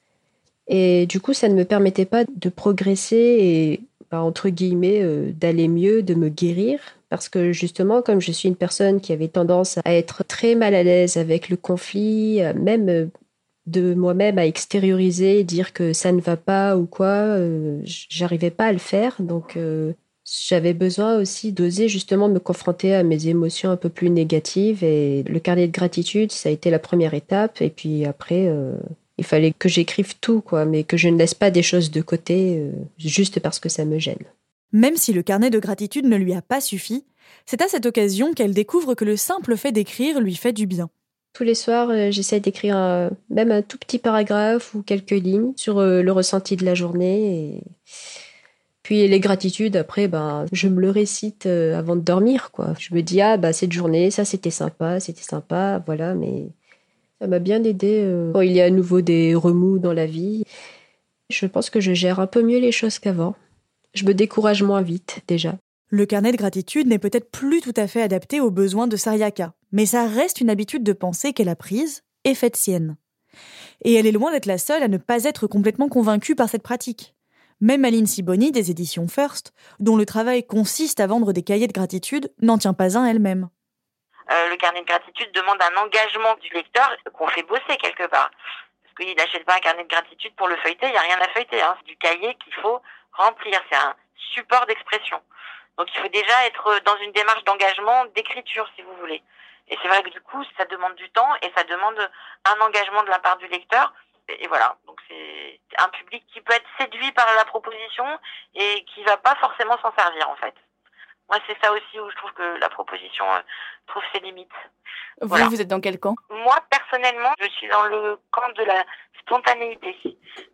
Et du coup, ça ne me permettait pas de progresser et, bah, entre guillemets, euh, d'aller mieux, de me guérir. Parce que justement, comme je suis une personne qui avait tendance à être très mal à l'aise avec le conflit, même euh, de moi-même à extérioriser, dire que ça ne va pas ou quoi, euh, j'arrivais pas à le faire. Donc euh, j'avais besoin aussi d'oser justement me confronter à mes émotions un peu plus négatives et le carnet de gratitude, ça a été la première étape. Et puis après, euh, il fallait que j'écrive tout, quoi, mais que je ne laisse pas des choses de côté juste parce que ça me gêne. Même si le carnet de gratitude ne lui a pas suffi, c'est à cette occasion qu'elle découvre que le simple fait d'écrire lui fait du bien. Tous les soirs, euh, j'essaie d'écrire même un tout petit paragraphe ou quelques lignes sur euh, le ressenti de la journée. Et... Puis les gratitudes, après, ben, je me le récite euh, avant de dormir. quoi. Je me dis, ah, bah, cette journée, ça c'était sympa, c'était sympa, voilà, mais ça m'a bien aidé quand il y a à nouveau des remous dans la vie. Je pense que je gère un peu mieux les choses qu'avant. Je me décourage moins vite déjà. Le carnet de gratitude n'est peut-être plus tout à fait adapté aux besoins de Sariaka, mais ça reste une habitude de pensée qu'elle a prise et faite sienne. Et elle est loin d'être la seule à ne pas être complètement convaincue par cette pratique. Même Aline Siboni des éditions First, dont le travail consiste à vendre des cahiers de gratitude, n'en tient pas un elle-même. Euh, le carnet de gratitude demande un engagement du lecteur qu'on fait bosser quelque part. Parce qu'il n'achète pas un carnet de gratitude pour le feuilleter, il n'y a rien à feuilleter. Hein. C'est du cahier qu'il faut remplir, c'est un support d'expression. Donc il faut déjà être dans une démarche d'engagement, d'écriture, si vous voulez. Et c'est vrai que du coup, ça demande du temps et ça demande un engagement de la part du lecteur. Et voilà, donc c'est un public qui peut être séduit par la proposition et qui va pas forcément s'en servir en fait. Moi, c'est ça aussi où je trouve que la proposition euh, trouve ses limites. Vous, vous êtes dans quel camp? Moi, personnellement, je suis dans le camp de la spontanéité.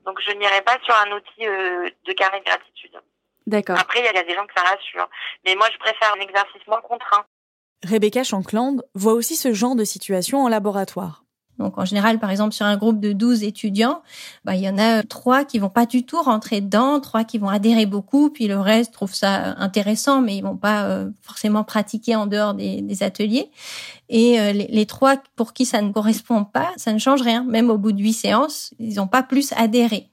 Donc, je n'irai pas sur un outil euh, de carnet de gratitude. D'accord. Après, il y a des gens que ça rassure. Mais moi, je préfère un exercice moins contraint. Rebecca Shankland voit aussi ce genre de situation en laboratoire. Donc en général, par exemple, sur un groupe de 12 étudiants, bah, il y en a trois qui vont pas du tout rentrer dedans, trois qui vont adhérer beaucoup, puis le reste trouve ça intéressant, mais ils vont pas euh, forcément pratiquer en dehors des, ateliers. Et euh, les, les, trois pour qui ça ne correspond pas, ça ne change rien. Même au bout de huit séances, ils n'ont pas plus adhéré.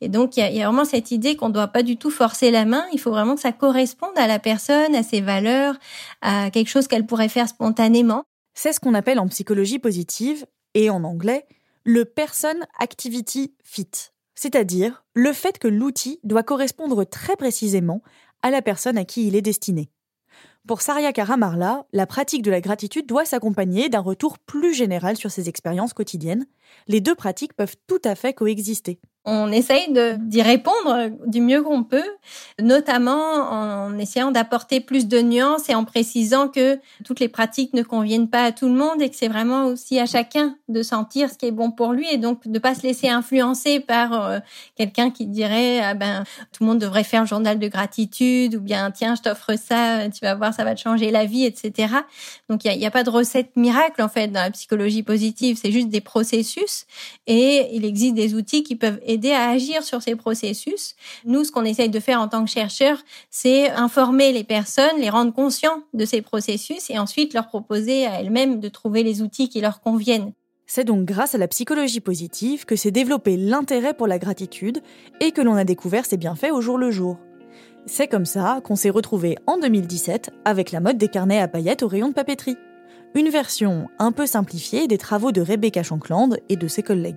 Et donc il y a, y a, vraiment cette idée qu'on ne doit pas du tout forcer la main. Il faut vraiment que ça corresponde à la personne, à ses valeurs, à quelque chose qu'elle pourrait faire spontanément. C'est ce qu'on appelle en psychologie positive et en anglais le Person Activity Fit, c'est-à-dire le fait que l'outil doit correspondre très précisément à la personne à qui il est destiné. Pour Saria Karamarla, la pratique de la gratitude doit s'accompagner d'un retour plus général sur ses expériences quotidiennes. Les deux pratiques peuvent tout à fait coexister. On essaye d'y répondre du mieux qu'on peut, notamment en essayant d'apporter plus de nuances et en précisant que toutes les pratiques ne conviennent pas à tout le monde et que c'est vraiment aussi à chacun de sentir ce qui est bon pour lui et donc de pas se laisser influencer par euh, quelqu'un qui dirait ah ben tout le monde devrait faire un journal de gratitude ou bien tiens je t'offre ça tu vas voir ça va te changer la vie etc donc il n'y a, a pas de recette miracle en fait dans la psychologie positive. C'est juste des processus et il existe des outils qui peuvent aider à agir sur ces processus. Nous, ce qu'on essaye de faire en tant que chercheurs, c'est informer les personnes, les rendre conscients de ces processus et ensuite leur proposer à elles-mêmes de trouver les outils qui leur conviennent. C'est donc grâce à la psychologie positive que s'est développé l'intérêt pour la gratitude et que l'on a découvert ses bienfaits au jour le jour. C'est comme ça qu'on s'est retrouvé en 2017 avec la mode des carnets à paillettes au rayon de papeterie. Une version un peu simplifiée des travaux de Rebecca Shankland et de ses collègues.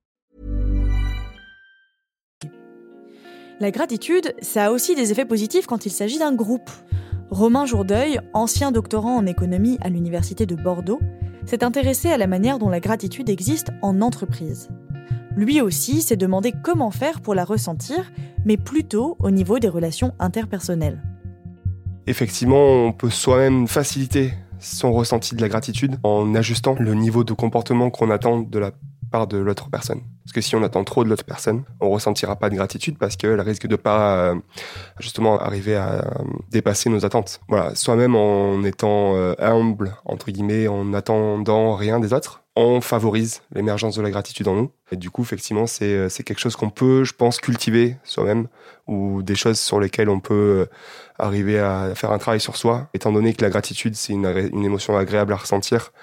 La gratitude, ça a aussi des effets positifs quand il s'agit d'un groupe. Romain Jourdeuil, ancien doctorant en économie à l'université de Bordeaux, s'est intéressé à la manière dont la gratitude existe en entreprise. Lui aussi s'est demandé comment faire pour la ressentir, mais plutôt au niveau des relations interpersonnelles. Effectivement, on peut soi-même faciliter son ressenti de la gratitude en ajustant le niveau de comportement qu'on attend de la de l'autre personne. Parce que si on attend trop de l'autre personne, on ressentira pas de gratitude parce qu'elle risque de pas euh, justement arriver à euh, dépasser nos attentes. Voilà, soi-même en étant euh, humble entre guillemets, en attendant rien des autres, on favorise l'émergence de la gratitude en nous. Et du coup, effectivement, c'est quelque chose qu'on peut, je pense, cultiver soi-même ou des choses sur lesquelles on peut arriver à faire un travail sur soi. Étant donné que la gratitude, c'est une émotion agréable à ressentir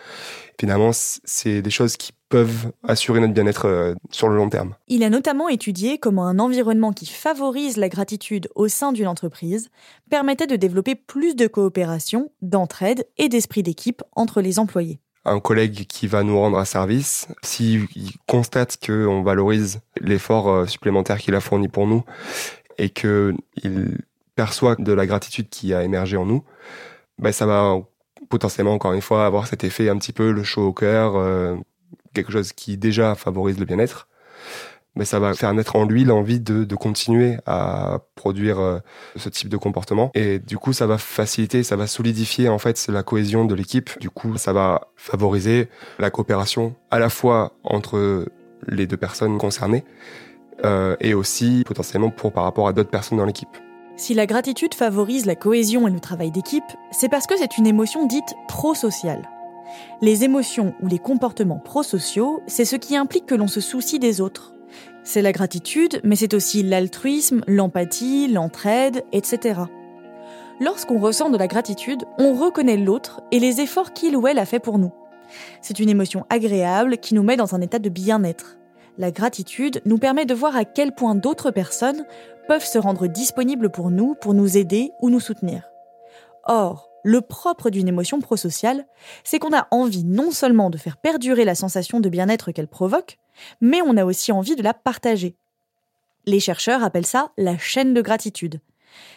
finalement, c'est des choses qui peuvent assurer notre bien-être euh, sur le long terme. Il a notamment étudié comment un environnement qui favorise la gratitude au sein d'une entreprise permettait de développer plus de coopération, d'entraide et d'esprit d'équipe entre les employés. Un collègue qui va nous rendre un service, s'il constate qu'on valorise l'effort euh, supplémentaire qu'il a fourni pour nous et qu'il perçoit de la gratitude qui a émergé en nous, ben ça va potentiellement, encore une fois, avoir cet effet un petit peu le chaud au cœur, euh, quelque chose qui déjà favorise le bien-être. Mais ça va faire naître en lui l'envie de, de, continuer à produire euh, ce type de comportement. Et du coup, ça va faciliter, ça va solidifier en fait la cohésion de l'équipe. Du coup, ça va favoriser la coopération à la fois entre les deux personnes concernées euh, et aussi potentiellement pour par rapport à d'autres personnes dans l'équipe. Si la gratitude favorise la cohésion et le travail d'équipe, c'est parce que c'est une émotion dite prosociale. Les émotions ou les comportements prosociaux, c'est ce qui implique que l'on se soucie des autres. C'est la gratitude, mais c'est aussi l'altruisme, l'empathie, l'entraide, etc. Lorsqu'on ressent de la gratitude, on reconnaît l'autre et les efforts qu'il ou elle a fait pour nous. C'est une émotion agréable qui nous met dans un état de bien-être. La gratitude nous permet de voir à quel point d'autres personnes peuvent se rendre disponibles pour nous, pour nous aider ou nous soutenir. Or, le propre d'une émotion prosociale, c'est qu'on a envie non seulement de faire perdurer la sensation de bien-être qu'elle provoque, mais on a aussi envie de la partager. Les chercheurs appellent ça la chaîne de gratitude.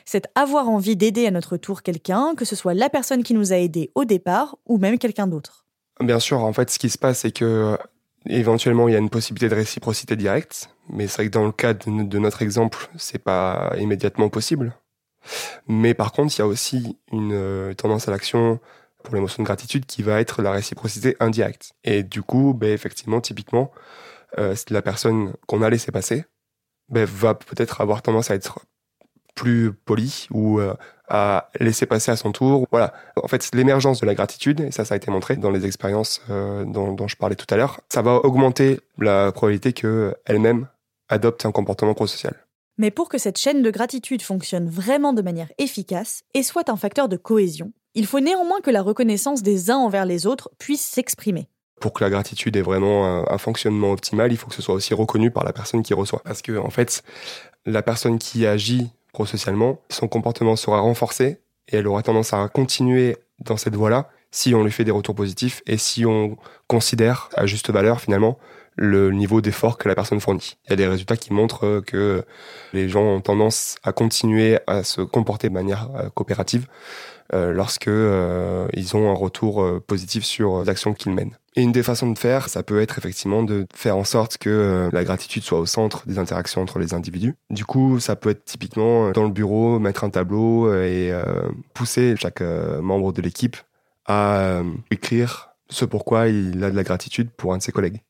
C'est avoir envie d'aider à notre tour quelqu'un, que ce soit la personne qui nous a aidés au départ ou même quelqu'un d'autre. Bien sûr, en fait, ce qui se passe, c'est que éventuellement il y a une possibilité de réciprocité directe, mais c'est vrai que dans le cas de, notre exemple, c'est pas immédiatement possible. Mais par contre, il y a aussi une euh, tendance à l'action pour l'émotion de gratitude qui va être la réciprocité indirecte. Et du coup, ben, effectivement, typiquement, euh, la personne qu'on a laissé passer ben, va peut-être avoir tendance à être plus poli ou euh, à laisser passer à son tour. Voilà. En fait, l'émergence de la gratitude, et ça, ça a été montré dans les expériences euh, dont, dont, je parlais tout à l'heure, ça va augmenter la probabilité qu'elle-même adopte un comportement prosocial. Mais pour que cette chaîne de gratitude fonctionne vraiment de manière efficace et soit un facteur de cohésion, il faut néanmoins que la reconnaissance des uns envers les autres puisse s'exprimer. Pour que la gratitude ait vraiment un, un fonctionnement optimal, il faut que ce soit aussi reconnu par la personne qui reçoit. Parce que, en fait, la personne qui agit prosocialement, son comportement sera renforcé et elle aura tendance à continuer dans cette voie-là si on lui fait des retours positifs et si on considère à juste valeur finalement le niveau d'effort que la personne fournit. Il y a des résultats qui montrent que les gens ont tendance à continuer à se comporter de manière euh, coopérative euh, lorsque euh, ils ont un retour positif sur l'actions qu'ils mènent. Et une des façons de faire, ça peut être effectivement de faire en sorte que la gratitude soit au centre des interactions entre les individus. Du coup, ça peut être typiquement dans le bureau, mettre un tableau et pousser chaque membre de l'équipe à écrire ce pourquoi il a de la gratitude pour un de ses collègues.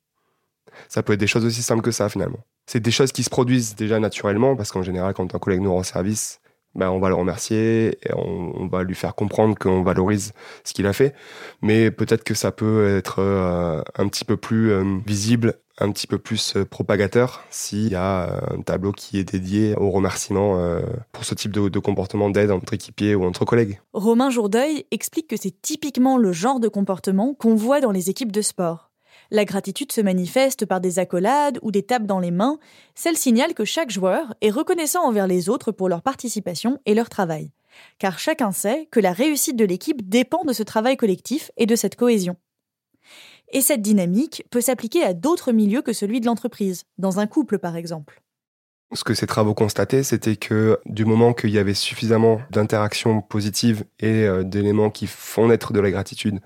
Ça peut être des choses aussi simples que ça finalement. C'est des choses qui se produisent déjà naturellement parce qu'en général, quand un collègue nous rend service, ben, on va le remercier et on, va lui faire comprendre qu'on valorise ce qu'il a fait. Mais peut-être que ça peut être euh, un petit peu plus euh, visible, un petit peu plus euh, propagateur s'il y a un tableau qui est dédié au remerciement pour ce type de, de comportement d'aide entre équipiers ou entre collègues. Romain Jourdeuil explique que c'est typiquement le genre de comportement qu'on voit dans les équipes de sport. La gratitude se manifeste par des accolades ou des tapes dans les mains. Celle signale que chaque joueur est reconnaissant envers les autres pour leur participation et leur travail. Car chacun sait que la réussite de l'équipe dépend de ce travail collectif et de cette cohésion. Et cette dynamique peut s'appliquer à d'autres milieux que celui de l'entreprise, dans un couple par exemple. Ce que ces travaux constataient, c'était que du moment qu'il y avait suffisamment d'interactions positives et euh, d'éléments qui font naître de la gratitude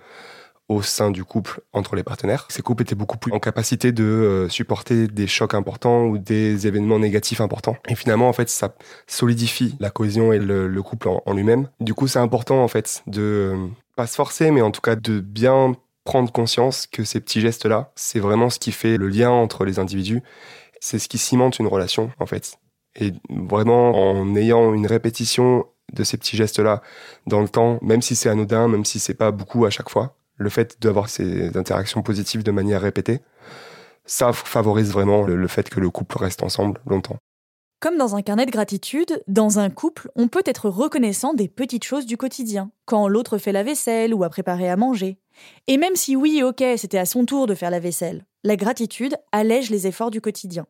au sein du couple entre les partenaires. Ces couples étaient beaucoup plus en capacité de euh, supporter des chocs importants ou des événements négatifs importants. Et finalement, en fait, ça solidifie la cohésion et le, couple en, lui-même. Du coup, c'est important, en fait, de euh, pas se forcer, mais en tout cas de bien prendre conscience que ces petits gestes-là, c'est vraiment ce qui fait le lien entre les individus. C'est ce qui cimente une relation, en fait. Et vraiment, en ayant une répétition de ces petits gestes-là dans le temps, même si c'est anodin, même si c'est pas beaucoup à chaque fois, le fait d'avoir ces interactions positives de manière répétée, ça favorise vraiment le, fait que le couple reste ensemble longtemps. Comme dans un carnet de gratitude, dans un couple, on peut être reconnaissant des petites choses du quotidien, quand l'autre fait la vaisselle ou a préparé à manger. Et même si oui, ok, c'était à son tour de faire la vaisselle, la gratitude allège les efforts du quotidien.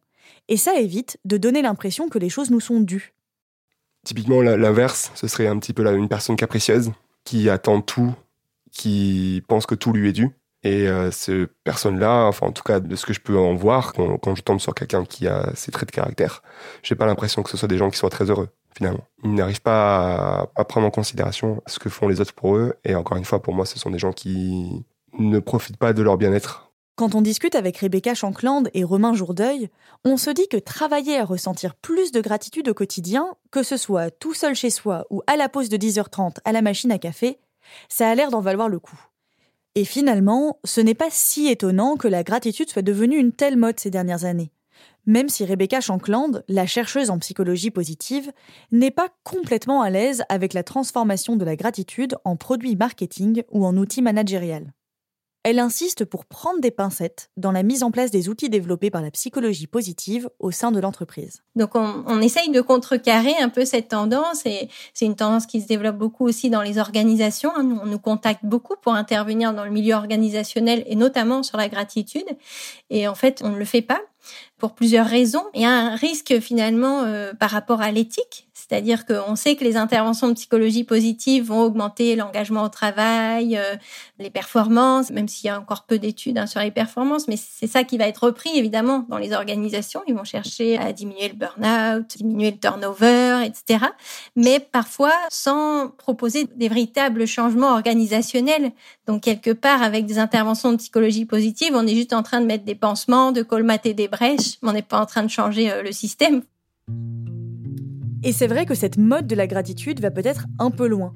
Et ça évite de donner l'impression que les choses nous sont dues. Typiquement, l'inverse, ce serait un petit peu une personne capricieuse qui attend tout qui pense que tout lui est dû. Et euh, ces personnes-là, enfin en tout cas de ce que je peux en voir, quand, je tombe sur quelqu'un qui a ces traits de caractère, j'ai pas l'impression que ce soit des gens qui soient très heureux finalement. Ils n'arrivent pas à, prendre en considération ce que font les autres pour eux. Et encore une fois, pour moi, ce sont des gens qui ne profitent pas de leur bien-être. Quand on discute avec Rebecca Shankland et Romain Jourdeuil, on se dit que travailler à ressentir plus de gratitude au quotidien, que ce soit tout seul chez soi ou à la pause de 10h30 à la machine à café, ça a l'air d'en valoir le coup. Et finalement, ce n'est pas si étonnant que la gratitude soit devenue une telle mode ces dernières années. Même si Rebecca Shankland, la chercheuse en psychologie positive, n'est pas complètement à l'aise avec la transformation de la gratitude en produit marketing ou en outil managérial elle insiste pour prendre des pincettes dans la mise en place des outils développés par la psychologie positive au sein de l'entreprise. Donc on, essaye de contrecarrer un peu cette tendance et c'est une tendance qui se développe beaucoup aussi dans les organisations. Hein. on nous contacte beaucoup pour intervenir dans le milieu organisationnel et notamment sur la gratitude. Et en fait, on ne le fait pas pour plusieurs raisons. Il y a un risque finalement euh, par rapport à l'éthique, c'est-à-dire qu'on sait que les interventions de psychologie positive vont augmenter l'engagement au travail, euh, les performances, même s'il y a encore peu d'études hein, sur les performances, mais c'est ça qui va être repris évidemment dans les organisations. Ils vont chercher à diminuer le burn-out, diminuer le turnover, etc. Mais parfois sans proposer des véritables changements organisationnels. Donc quelque part, avec des interventions de psychologie positive, on est juste en train de mettre des pansements, de colmater des brèches, mais on n'est pas en train de changer euh, le système. Et c'est vrai que cette mode de la gratitude va peut-être un peu loin.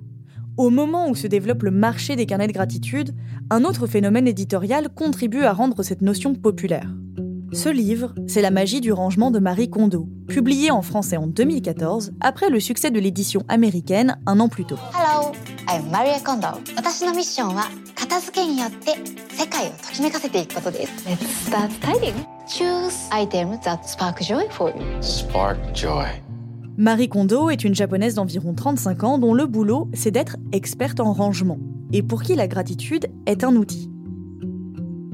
Au moment où se développe le marché des carnets de gratitude, un autre phénomène éditorial contribue à rendre cette notion populaire. Ce livre, c'est La magie du rangement de Marie Kondo, publié en français en 2014 après le succès de l'édition américaine un an plus tôt. Hello, I'm Marie Kondo. Let's start Choose item that spark joy for you. Spark joy. Marie Kondo est une japonaise d'environ 35 ans dont le boulot, c'est d'être experte en rangement, et pour qui la gratitude est un outil.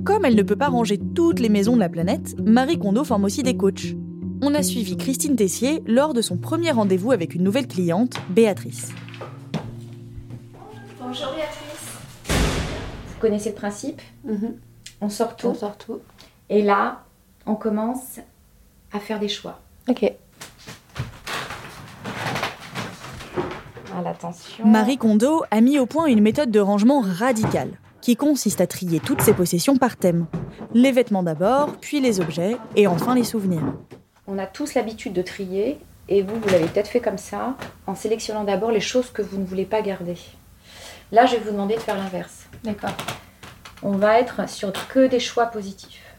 Comme elle ne peut pas ranger toutes les maisons de la planète, Marie Kondo forme aussi des coachs. On a suivi Christine Tessier lors de son premier rendez-vous avec une nouvelle cliente, Béatrice. Bonjour Béatrice. Vous connaissez le principe? On sort tout. On sort tout. Et là, on commence à faire des choix. Ok. Attention. Marie Kondo a mis au point une méthode de rangement radicale, qui consiste à trier toutes ses possessions par thème. Les vêtements d'abord, puis les objets, et enfin les souvenirs. On a tous l'habitude de trier, et vous, vous l'avez peut-être fait comme ça, en sélectionnant d'abord les choses que vous ne voulez pas garder. Là, je vais vous demander de faire l'inverse. D'accord. On va être sur que des choix positifs.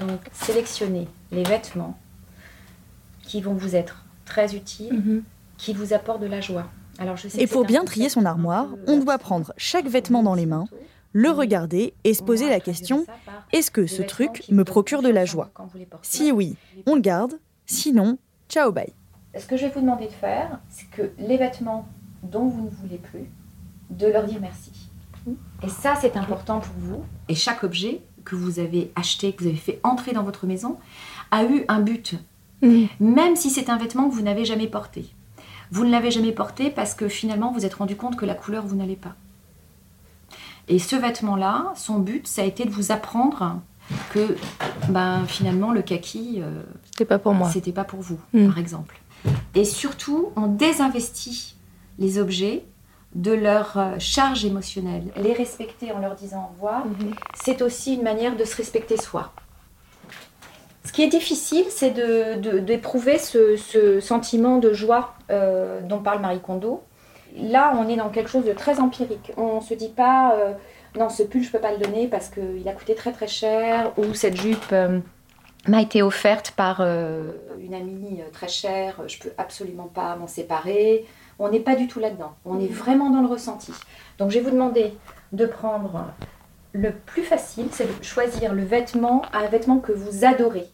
Donc, sélectionnez les vêtements qui vont vous être très utiles, qui vous apportent de la joie. Alors, je sais Et pour bien trier son armoire, on doit prendre chaque vêtement dans les mains, le regarder et se poser la question est-ce que ce truc me procure de la joie Si oui, on le garde, sinon, ciao bye. Ce que je vais vous demander de faire, c'est que les vêtements dont vous ne voulez plus, de leur dire merci. Et ça, c'est important pour vous. Et chaque objet que vous avez acheté, que vous avez fait entrer dans votre maison, a eu un but. Même si c'est un vêtement que vous n'avez jamais porté. Vous ne l'avez jamais porté parce que finalement, vous vous êtes rendu compte que la couleur, vous n'allez pas. Et ce vêtement-là, son but, ça a été de vous apprendre que ben, finalement, le kaki, euh, C'était pas pour moi. c'était pas pour vous, Mm. par exemple. Et surtout, on désinvestit les objets de leur euh, charge émotionnelle. Les respecter en leur disant au revoir, c'est aussi une manière de se respecter soi. Ce qui est difficile, c'est de- de- d'éprouver ce, sentiment de joie euh, dont parle Marie Kondo. Là, on est dans quelque chose de très empirique. On ne se dit pas, euh, non, ce pull, je ne peux pas le donner parce qu'il a coûté très très cher, ou cette jupe euh, m'a été offerte par une amie très chère, je peux absolument pas m'en séparer. On n'est pas du tout là-dedans. On est vraiment dans le ressenti. Donc je vais vous demander de prendre le plus facile, c'est de choisir le vêtement, un vêtement que vous adorez.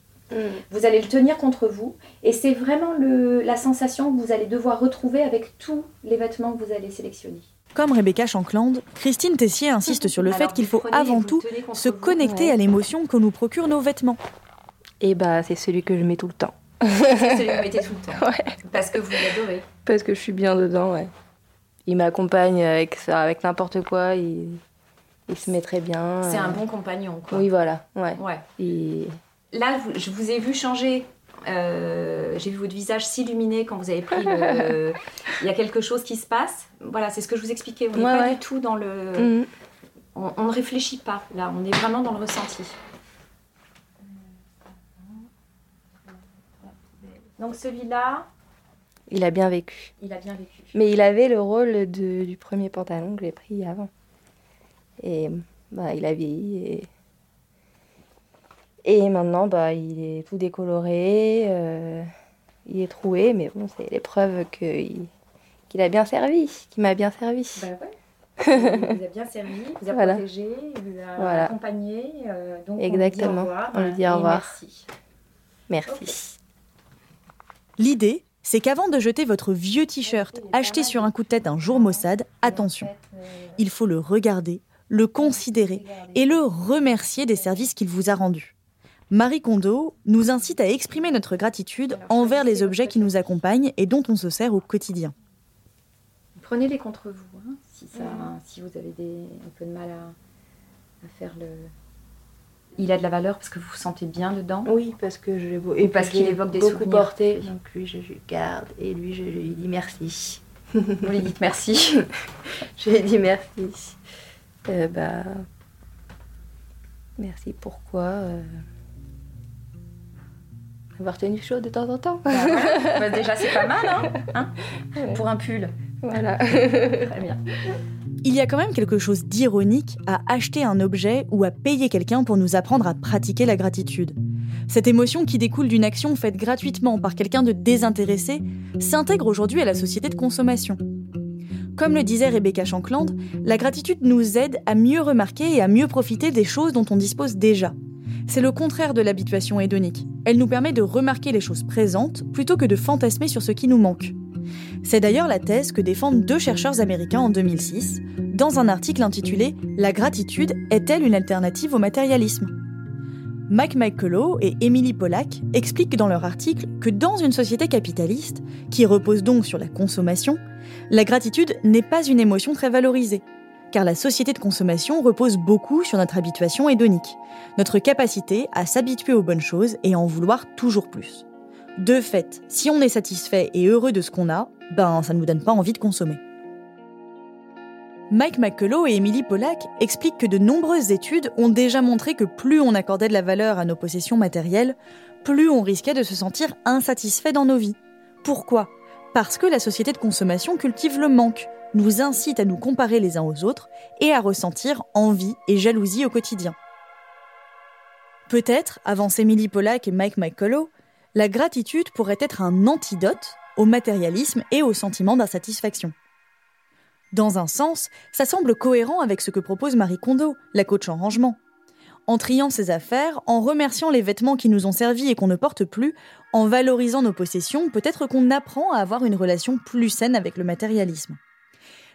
Vous allez le tenir contre vous et c'est vraiment le- la sensation que vous allez devoir retrouver avec tous les vêtements que vous allez sélectionner. Comme Rebecca Shankland, Christine Tessier insiste sur le fait Alors, qu'il faut avant tout se vous. connecter Ouais. à l'émotion que nous procurent nos vêtements. Et bah, c'est celui que je mets tout le temps. (laughs) C'est celui que vous mettez tout le temps. Parce que vous l'adorez. Parce que je suis bien dedans, ouais. Il m'accompagne avec ça, avec n'importe quoi. Il, il se met très bien. C'est un euh. bon compagnon, quoi. Oui, voilà, ouais. Ouais. Là, vous- je vous ai vu changer. euh, J'ai vu votre visage s'illuminer quand vous avez pris le. (laughs) Il y a quelque chose qui se passe. Voilà, c'est ce que je vous expliquais. On n'est Ouais, pas ouais. du tout dans le. Mhm. On, on ne réfléchit pas. Là, on est vraiment dans le ressenti. Donc celui-là, il a bien vécu. il a bien vécu. Mais il avait le rôle de- du premier pantalon que j'ai pris avant. Et bah, il a vieilli. Et, et maintenant, bah, il est tout décoloré. euh, il est troué. Mais bon, c'est l'épreuve qu'il qu'il a bien servi, qu'il m'a bien servi. Bah ouais. (laughs) Il vous a bien servi, il vous a Voilà. protégé, il vous a Voilà. accompagné. euh, donc Exactement. On lui dit au revoir. On lui dit au revoir. Merci. Merci. L'idée, c'est qu'avant de jeter votre vieux t-shirt acheté sur un coup de tête un jour maussade, attention, il faut le regarder, le considérer et le remercier des services qu'il vous a rendus. Marie Kondo nous incite à exprimer notre gratitude envers les objets qui nous accompagnent et dont on se sert au quotidien. Prenez-les contre vous, hein, si, ça, si vous avez des, un peu de mal à, à faire le. Il a de la valeur parce que vous vous sentez bien dedans. Oui, parce que je l'ai Et parce qu'il évoque des beaucoup souvenirs. porté. Donc lui, je lui garde et lui, je lui dis merci. Vous lui dites merci. (laughs) je lui dis merci. Euh, bah, merci pourquoi euh, avoir tenu chaud de temps en temps. Bah. Bah déjà, c'est pas mal, hein, hein, Ouais. Pour un pull. Voilà. Très bien. Il y a quand même quelque chose d'ironique à acheter un objet ou à payer quelqu'un pour nous apprendre à pratiquer la gratitude. Cette émotion qui découle d'une action faite gratuitement par quelqu'un de désintéressé s'intègre aujourd'hui à la société de consommation. Comme le disait Rebecca Shankland, la gratitude nous aide à mieux remarquer et à mieux profiter des choses dont on dispose déjà. C'est le contraire de l'habituation hédonique. Elle nous permet de remarquer les choses présentes plutôt que de fantasmer sur ce qui nous manque. C'est d'ailleurs la thèse que défendent deux chercheurs américains en 2006, dans un article intitulé La gratitude est-elle une alternative au matérialisme? Mike McCullough et Emily Pollack expliquent dans leur article que dans une société capitaliste, qui repose donc sur la consommation, la gratitude n'est pas une émotion très valorisée, car la société de consommation repose beaucoup sur notre habituation hédonique, notre capacité à s'habituer aux bonnes choses et à en vouloir toujours plus. De fait, si on est satisfait et heureux de ce qu'on a, ben ça ne nous donne pas envie de consommer. Mike McCullough et Emily Pollack expliquent que de nombreuses études ont déjà montré que plus on accordait de la valeur à nos possessions matérielles, plus on risquait de se sentir insatisfait dans nos vies. Pourquoi? Parce que la société de consommation cultive le manque, nous incite à nous comparer les uns aux autres et à ressentir envie et jalousie au quotidien. Peut-être, avancent Emily Pollack et Mike McCullough, la gratitude pourrait être un antidote au matérialisme et au sentiment d'insatisfaction. Dans un sens, ça semble cohérent avec ce que propose Marie Kondo, la coach en rangement. En triant ses affaires, en remerciant les vêtements qui nous ont servi et qu'on ne porte plus, en valorisant nos possessions, peut-être qu'on apprend à avoir une relation plus saine avec le matérialisme.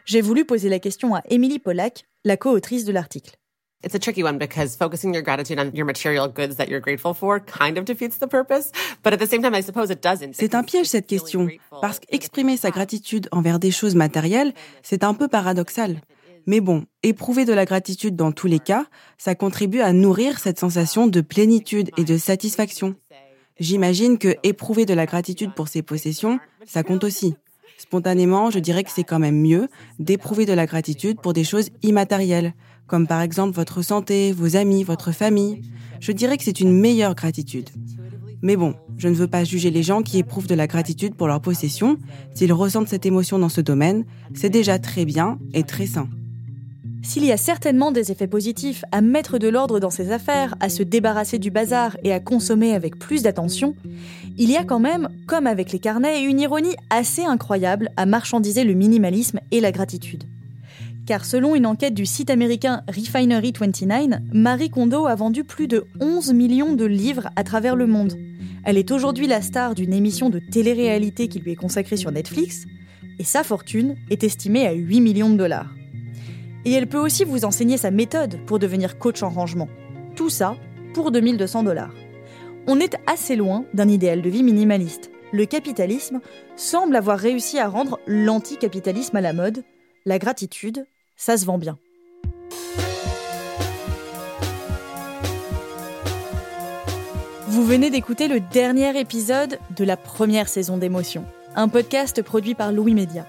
J'ai voulu poser la question à Emily Pollack, la co-autrice de l'article. It's a tricky one because focusing your gratitude on your material goods that you're grateful for kind of defeats the purpose, but at the same time I suppose it doesn't. C'est un piège cette question parce qu'exprimer sa gratitude envers des choses matérielles, c'est un peu paradoxal. Mais bon, éprouver de la gratitude dans tous les cas, ça contribue à nourrir cette sensation de plénitude et de satisfaction. J'imagine que éprouver de la gratitude pour ses possessions, ça compte aussi. Spontanément, je dirais que c'est quand même mieux d'éprouver de la gratitude pour des choses immatérielles, comme par exemple votre santé, vos amis, votre famille. Je dirais que c'est une meilleure gratitude. Mais bon, je ne veux pas juger les gens qui éprouvent de la gratitude pour leur possession. S'ils ressentent cette émotion dans ce domaine, c'est déjà très bien et très sain. S'il y a certainement des effets positifs à mettre de l'ordre dans ses affaires, à se débarrasser du bazar et à consommer avec plus d'attention, il y a quand même, comme avec les carnets, une ironie assez incroyable à marchandiser le minimalisme et la gratitude. Car selon une enquête du site américain Refinery29, Marie Kondo a vendu plus de 11 millions de livres à travers le monde. Elle est aujourd'hui la star d'une émission de télé-réalité qui lui est consacrée sur Netflix, et sa fortune est estimée à 8 millions de dollars. Et elle peut aussi vous enseigner sa méthode pour devenir coach en rangement. Tout ça pour 2200 dollars. On est assez loin d'un idéal de vie minimaliste. Le capitalisme semble avoir réussi à rendre l'anticapitalisme à la mode. La gratitude ça se vend bien. Vous venez d'écouter le dernier épisode de la première saison d'Émotion, un podcast produit par Louis Média.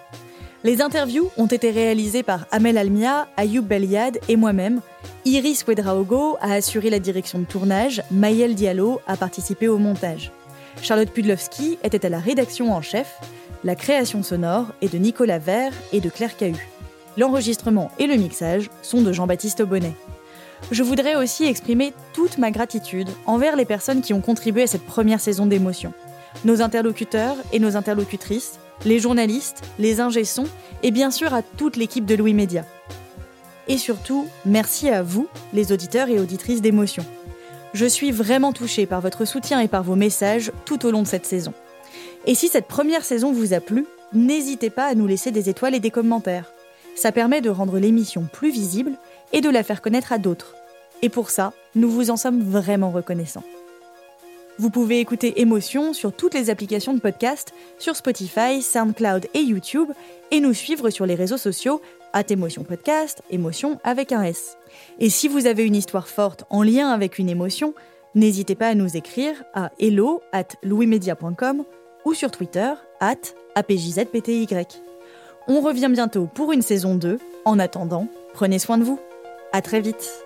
Les interviews ont été réalisées par Amel Almia, Ayoub Beliad et moi-même. Iris Wedraogo a assuré la direction de tournage, Maël Diallo a participé au montage. Charlotte Pudlowski était à la rédaction en chef. La création sonore est de Nicolas Vert et de Claire Cahu. L'enregistrement et le mixage sont de Jean-Baptiste Bonnet. Je voudrais aussi exprimer toute ma gratitude envers les personnes qui ont contribué à cette première saison d'émotion. Nos interlocuteurs et nos interlocutrices, les journalistes, les ingessons et bien sûr à toute l'équipe de Louis Média. Et surtout, merci à vous, les auditeurs et auditrices d'émotion. Je suis vraiment touchée par votre soutien et par vos messages tout au long de cette saison. Et si cette première saison vous a plu, n'hésitez pas à nous laisser des étoiles et des commentaires. Ça permet de rendre l'émission plus visible et de la faire connaître à d'autres. Et pour ça, nous vous en sommes vraiment reconnaissants. Vous pouvez écouter Émotion sur toutes les applications de podcast, sur Spotify, SoundCloud et YouTube, et nous suivre sur les réseaux sociaux at Émotion Podcast, Émotion avec un S. Et si vous avez une histoire forte en lien avec une émotion, n'hésitez pas à nous écrire à hello at louismedia.com ou sur Twitter at apjzpty. On revient bientôt pour une saison 2. En attendant, prenez soin de vous. À très vite.